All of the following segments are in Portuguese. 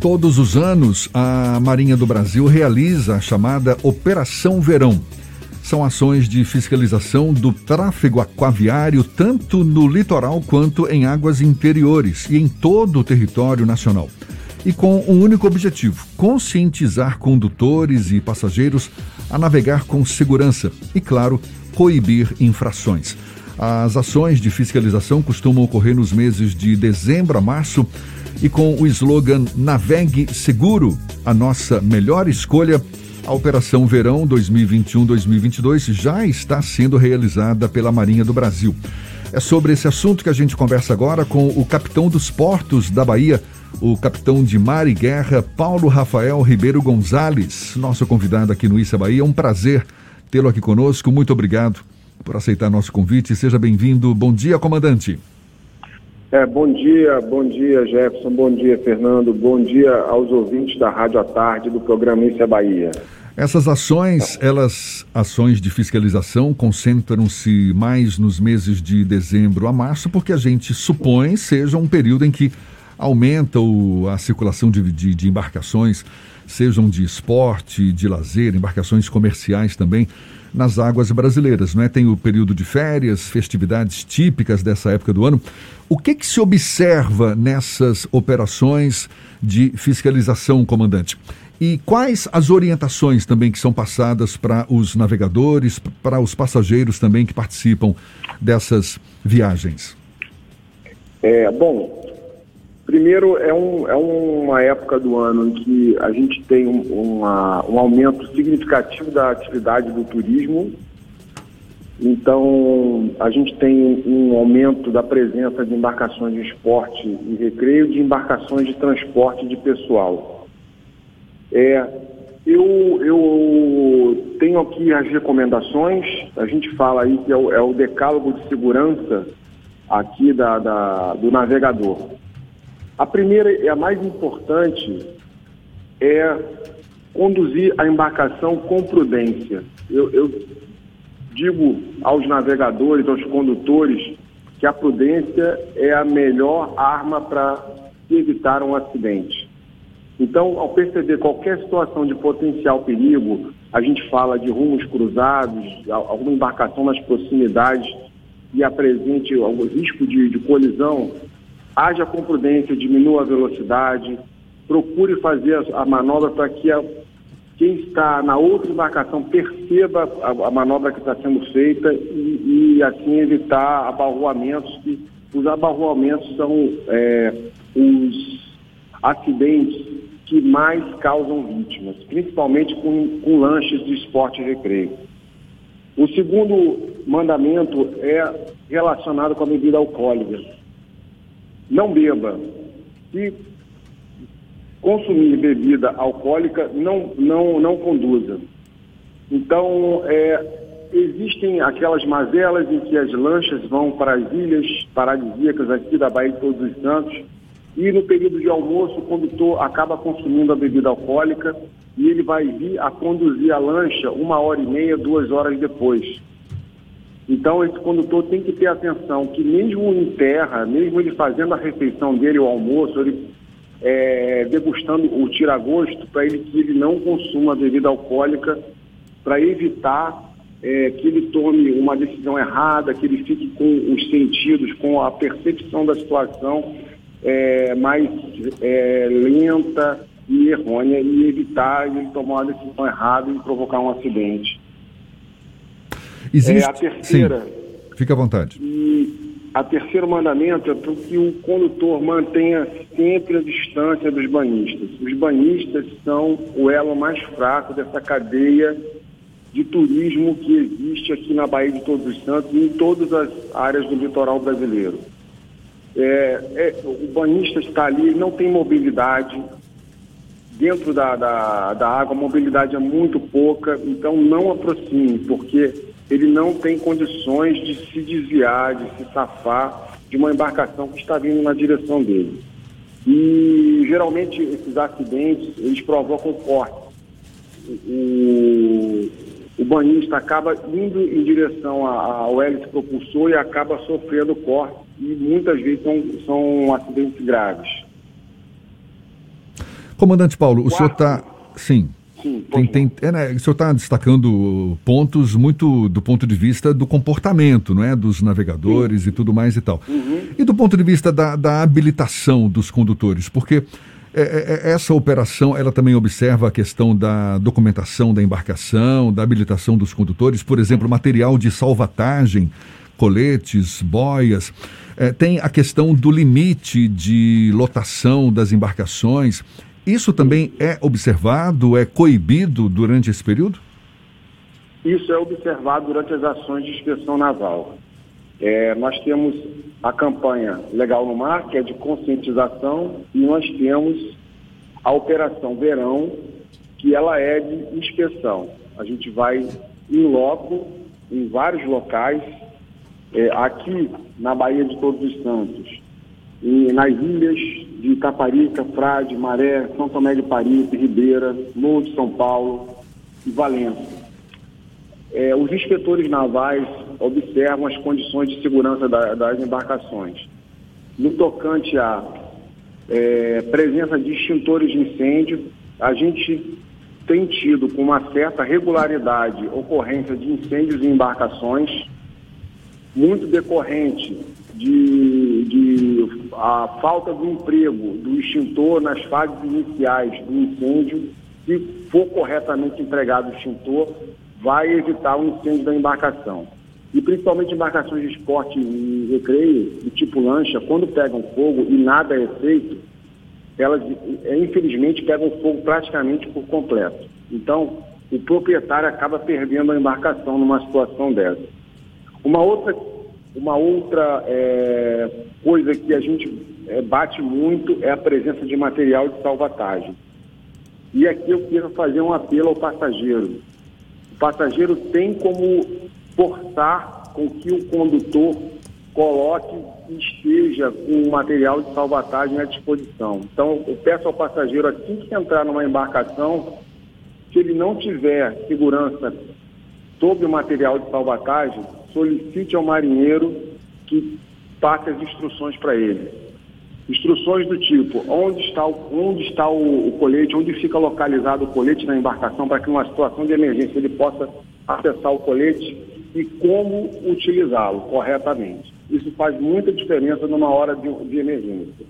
Todos os anos, a Marinha do Brasil realiza a chamada Operação Verão. São ações de fiscalização do tráfego aquaviário tanto no litoral quanto em águas interiores e em todo o território nacional. E com um único objetivo: conscientizar condutores e passageiros a navegar com segurança e, claro, coibir infrações. As ações de fiscalização costumam ocorrer nos meses de dezembro a março e com o slogan Navegue Seguro, a nossa melhor escolha, a Operação Verão 2021-2022 já está sendo realizada pela Marinha do Brasil. É sobre esse assunto que a gente conversa agora com o capitão dos portos da Bahia, o capitão de mar e guerra, Paulo Rafael Ribeiro Gonzalez, nosso convidado aqui no Issa Bahia. É um prazer tê-lo aqui conosco. Muito obrigado por aceitar nosso convite. Seja bem-vindo. Bom dia, comandante. É, bom dia, bom dia Jefferson, bom dia Fernando, bom dia aos ouvintes da Rádio à Tarde do programa Isso é Bahia. Essas ações, elas, ações de fiscalização, concentram-se mais nos meses de dezembro a março, porque a gente supõe seja um período em que aumenta o, a circulação de, de, de embarcações, sejam de esporte, de lazer, embarcações comerciais também nas águas brasileiras, não é? Tem o período de férias, festividades típicas dessa época do ano. O que, que se observa nessas operações de fiscalização, comandante? E quais as orientações também que são passadas para os navegadores, para os passageiros também que participam dessas viagens? É, bom, Primeiro, é, um, é uma época do ano em que a gente tem um, uma, um aumento significativo da atividade do turismo. Então, a gente tem um aumento da presença de embarcações de esporte e recreio, de embarcações de transporte de pessoal. É, eu, eu tenho aqui as recomendações, a gente fala aí que é o, é o decálogo de segurança aqui da, da, do navegador. A primeira e a mais importante é conduzir a embarcação com prudência. Eu, eu digo aos navegadores, aos condutores, que a prudência é a melhor arma para evitar um acidente. Então, ao perceber qualquer situação de potencial perigo, a gente fala de rumos cruzados, alguma embarcação nas proximidades e apresente algum risco de, de colisão, haja com prudência, diminua a velocidade, procure fazer a, a manobra para que a, quem está na outra embarcação perceba a, a manobra que está sendo feita e, e, assim evitar abarroamentos, que os abarroamentos são é, os acidentes que mais causam vítimas, principalmente com, com lanches de esporte e recreio. O segundo mandamento é relacionado com a bebida alcoólica não beba. Se consumir bebida alcoólica, não, não, não conduza. Então, é, existem aquelas mazelas em que as lanchas vão para as ilhas paradisíacas aqui da Baía de Todos os Santos e no período de almoço o condutor acaba consumindo a bebida alcoólica e ele vai vir a conduzir a lancha uma hora e meia, duas horas depois. Então, esse condutor tem que ter atenção que mesmo em terra, mesmo ele fazendo a refeição dele, o almoço, ele é, degustando o tiragosto, para ele que ele não consuma bebida alcoólica, para evitar é, que ele tome uma decisão errada, que ele fique com os sentidos, com a percepção da situação é, mais é, lenta e errônea e evitar ele tomar uma decisão errada e provocar um acidente. Existe... É a terceira. Sim. Fica à vontade. E a terceiro mandamento é para que o condutor mantenha sempre a distância dos banhistas. Os banhistas são o elo mais fraco dessa cadeia de turismo que existe aqui na Baía de Todos os Santos e em todas as áreas do litoral brasileiro. É, é, o banhista está ali, não tem mobilidade. Dentro da, da, da água, a mobilidade é muito pouca, então não aproxime, porque ele não tem condições de se desviar, de se safar de uma embarcação que está vindo na direção dele. E geralmente esses acidentes eles provocam corte. O, o banhista acaba indo em direção ao hélice propulsor e acaba sofrendo corte e muitas vezes são, são acidentes graves. Comandante Paulo, o senhor está. Sim. Sim, tem, tem, é, né, o senhor está destacando pontos muito do ponto de vista do comportamento, não é? Dos navegadores Sim. e tudo mais e tal. Uhum. E do ponto de vista da, da habilitação dos condutores, porque é, é, é, essa operação ela também observa a questão da documentação da embarcação, da habilitação dos condutores, por exemplo, material de salvatagem, coletes, boias. É, tem a questão do limite de lotação das embarcações. Isso também é observado, é coibido durante esse período? Isso é observado durante as ações de inspeção naval. É, nós temos a campanha Legal no Mar, que é de conscientização, e nós temos a Operação Verão, que ela é de inspeção. A gente vai em loco, em vários locais, é, aqui na Baía de Todos os Santos, e nas ilhas de Itaparica, Frade, Maré, São Tomé de Paripe, Ribeira, Morro de São Paulo e Valença. É, os inspetores navais observam as condições de segurança da, das embarcações. No tocante à é, presença de extintores de incêndio, a gente tem tido com uma certa regularidade ocorrência de incêndios em embarcações, muito decorrente de, de a falta do emprego do extintor nas fases iniciais do incêndio, se for corretamente empregado o extintor, vai evitar o incêndio da embarcação. E principalmente embarcações de esporte e recreio, do tipo lancha, quando pegam fogo e nada é feito, elas é, infelizmente pegam fogo praticamente por completo. Então, o proprietário acaba perdendo a embarcação numa situação dessa. Uma outra, uma outra é, coisa que a gente é, bate muito é a presença de material de salvatagem. E aqui eu quero fazer um apelo ao passageiro. O passageiro tem como forçar com que o condutor coloque e esteja com o material de salvatagem à disposição. Então, eu peço ao passageiro, assim que entrar numa embarcação, se ele não tiver segurança sobre o material de salvatagem, solicite ao marinheiro que passe as instruções para ele. Instruções do tipo, onde está, o, onde está o, o colete, onde fica localizado o colete na embarcação, para que numa situação de emergência ele possa acessar o colete e como utilizá-lo corretamente. Isso faz muita diferença numa hora de, de emergência.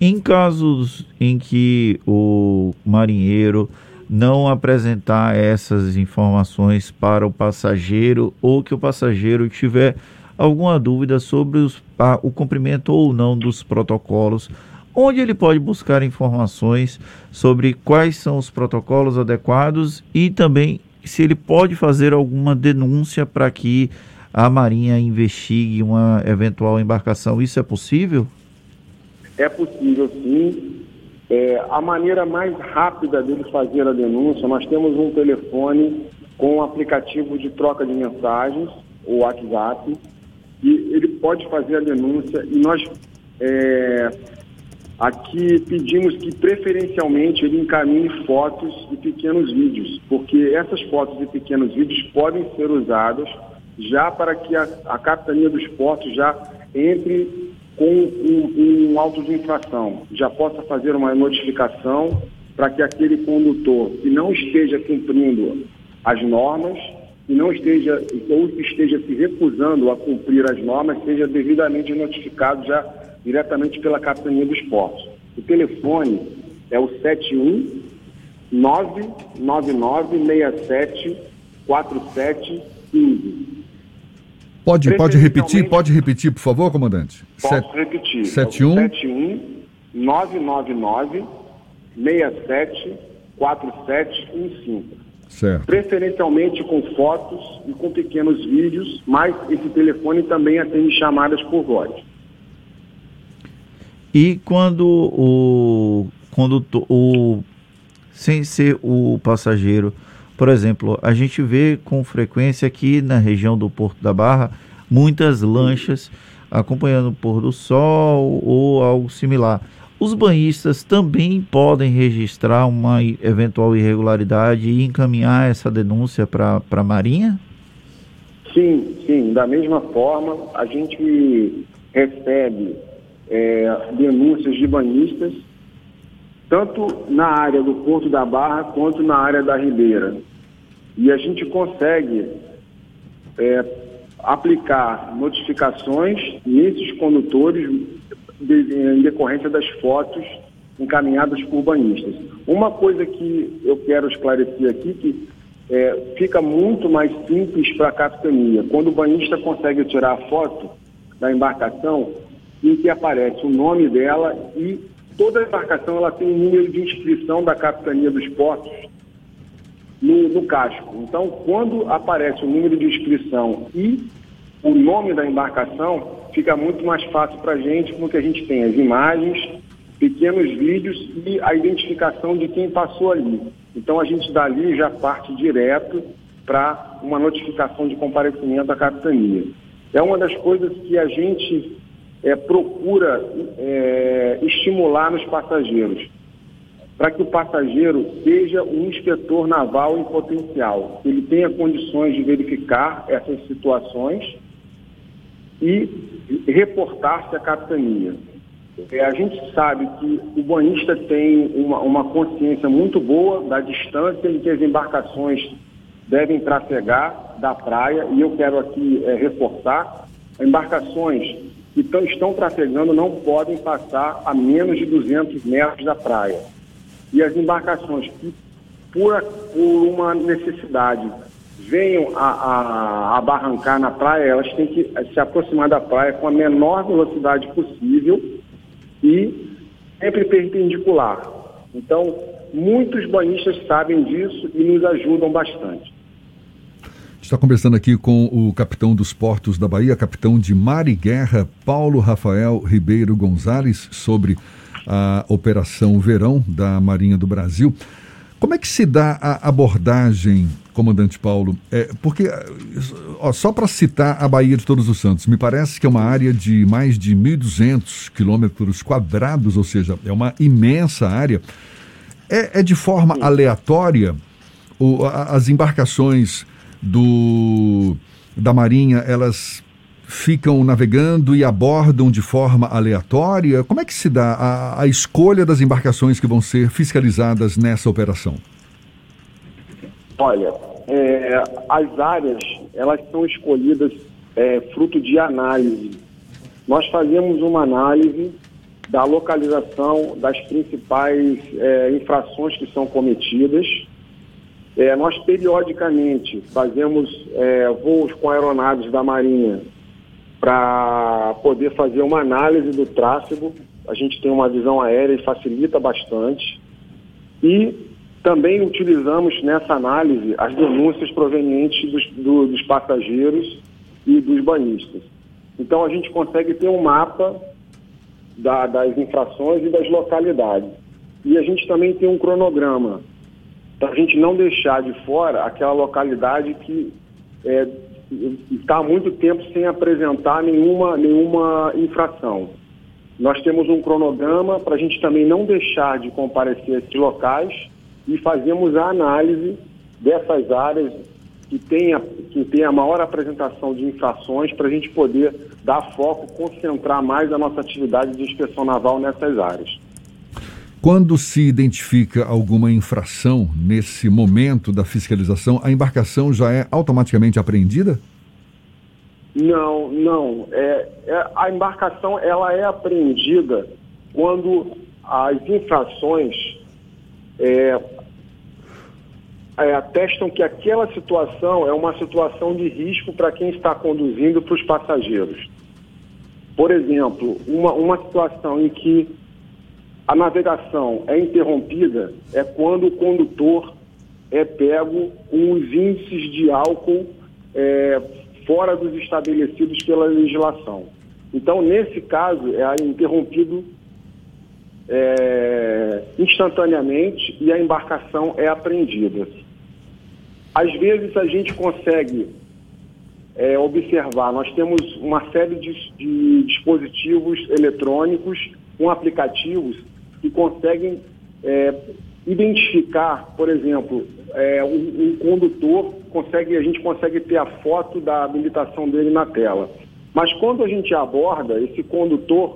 Em casos em que o marinheiro não apresentar essas informações para o passageiro ou que o passageiro tiver alguma dúvida sobre os, a, o cumprimento ou não dos protocolos, onde ele pode buscar informações sobre quais são os protocolos adequados e também se ele pode fazer alguma denúncia para que a Marinha investigue uma eventual embarcação. Isso é possível? É possível, sim. É, a maneira mais rápida dele fazer a denúncia, nós temos um telefone com um aplicativo de troca de mensagens, o WhatsApp, e ele pode fazer a denúncia e nós é, Aqui pedimos que preferencialmente ele encaminhe fotos e pequenos vídeos, porque essas fotos e pequenos vídeos podem ser usados já para que a, a capitania dos portos já entre com um, um auto de infração, já possa fazer uma notificação para que aquele condutor que não esteja cumprindo as normas e não esteja ou esteja se recusando a cumprir as normas seja devidamente notificado já diretamente pela Capitania dos Portos. O telefone é o 71 99967 4715. Pode, pode repetir, pode repetir, por favor, comandante? Posso Set... repetir. 71 71 999 67 4715. Certo. Preferencialmente com fotos e com pequenos vídeos, mas esse telefone também atende chamadas por voz. E quando o condutor, o, sem ser o passageiro, por exemplo, a gente vê com frequência aqui na região do Porto da Barra muitas lanchas acompanhando o pôr do sol ou algo similar. Os banhistas também podem registrar uma eventual irregularidade e encaminhar essa denúncia para a Marinha? Sim, sim. Da mesma forma, a gente recebe é, denúncias de banhistas, tanto na área do Porto da Barra quanto na área da Ribeira. E a gente consegue é, aplicar notificações nesses condutores de, em decorrência das fotos encaminhadas por banhistas. Uma coisa que eu quero esclarecer aqui, que é, fica muito mais simples para a capitania. Quando o banhista consegue tirar a foto da embarcação, em que aparece o nome dela e toda embarcação ela tem um número de inscrição da capitania dos portos no, no casco. Então, quando aparece o número de inscrição e o nome da embarcação, fica muito mais fácil para a gente, porque a gente tem as imagens, pequenos vídeos e a identificação de quem passou ali. Então a gente dali já parte direto para uma notificação de comparecimento à capitania. É uma das coisas que a gente é, procura é, estimular nos passageiros, para que o passageiro seja um inspetor naval em potencial, ele tenha condições de verificar essas situações e reportar-se à capitania. É, a gente sabe que o banhista tem uma, uma, consciência muito boa da distância em que as embarcações devem trafegar da praia, e eu quero aqui é, embarcações que tão, estão trafegando não podem passar a menos de 200 metros da praia. E as embarcações que, por, por uma necessidade, venham a, a, a, barrancar na praia, elas têm que se aproximar da praia com a menor velocidade possível e sempre perpendicular. Então, muitos banhistas sabem disso e nos ajudam bastante. Está conversando aqui com o capitão dos portos da Bahia, capitão de mar e guerra, Paulo Rafael Ribeiro Gonzalez, sobre a Operação Verão da Marinha do Brasil. Como é que se dá a abordagem, comandante Paulo? É, porque, ó, só para citar a Baía de Todos os Santos, me parece que é uma área de mais de 1.200 quilômetros quadrados, ou seja, é uma imensa área. É, é de forma aleatória? O, a, as embarcações do, da Marinha, elas ficam navegando e abordam de forma aleatória? Como é que se dá a, a escolha das embarcações que vão ser fiscalizadas nessa operação? Olha, é, as áreas elas são escolhidas é, fruto de análise. Nós fazemos uma análise da localização das principais é, infrações que são cometidas. É, nós periodicamente fazemos é, voos com aeronaves da Marinha para poder fazer uma análise do tráfego. A gente tem uma visão aérea e facilita bastante. E também utilizamos nessa análise as denúncias provenientes dos, do, dos passageiros e dos banhistas. Então a gente consegue ter um mapa da, das infrações e das localidades. E a gente também tem um cronograma, para a gente não deixar de fora aquela localidade que é, está há muito tempo sem apresentar nenhuma, nenhuma infração. Nós temos um cronograma para a gente também não deixar de comparecer a esses locais e fazemos a análise dessas áreas que tenha, que tenha a maior apresentação de infrações para a gente poder dar foco, concentrar mais a nossa atividade de inspeção naval nessas áreas. Quando se identifica alguma infração nesse momento da fiscalização, a embarcação já é automaticamente apreendida? Não, não. É, é, a embarcação ela é apreendida quando as infrações é, é, atestam que aquela situação é uma situação de risco para quem está conduzindo para os passageiros. Por exemplo, uma, uma situação em que a navegação é interrompida é quando o condutor é pego com os índices de álcool é, fora dos estabelecidos pela legislação. Então, nesse caso, é interrompido é, instantaneamente e a embarcação é apreendida. Às vezes a gente consegue é, observar, nós temos uma série de, de dispositivos eletrônicos com aplicativos que conseguem é, identificar, por exemplo, é, um, um, condutor, consegue, a gente consegue ter a foto da habilitação dele na tela. Mas quando a gente aborda esse condutor,